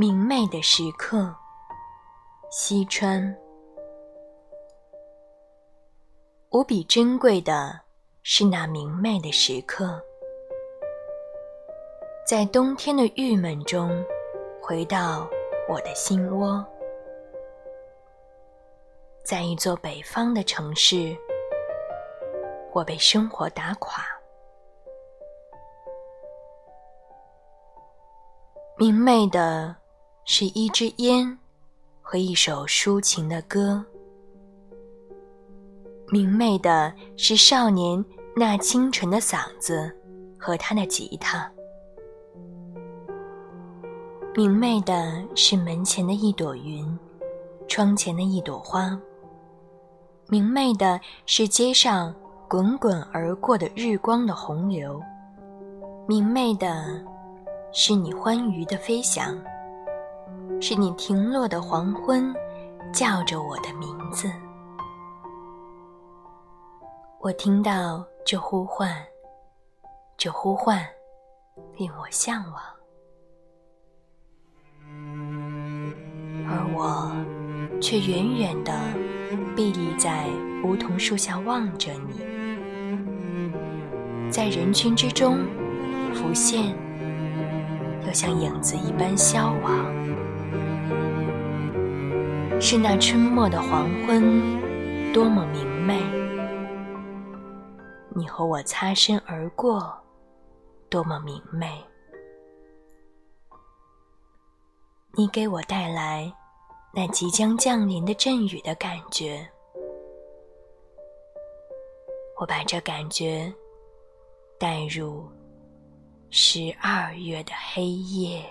明媚的时刻，西川。无比珍贵的是那明媚的时刻，在冬天的郁闷中，回到我的心窝。在一座北方的城市，我被生活打垮。明媚的是一支烟和一首抒情的歌。明媚的是少年那清纯的嗓子和他的吉他。明媚的是门前的一朵云，窗前的一朵花。明媚的是街上滚滚而过的日光的洪流，明媚的是你欢愉的飞翔，是你停落的黄昏，叫着我的名字。我听到这呼唤，这呼唤令我向往，而我却远远的。屹立在梧桐树下望着你，在人群之中浮现，又像影子一般消亡。是那春末的黄昏，多么明媚！你和我擦身而过，多么明媚！你给我带来。那即将降临的阵雨的感觉，我把这感觉带入十二月的黑夜。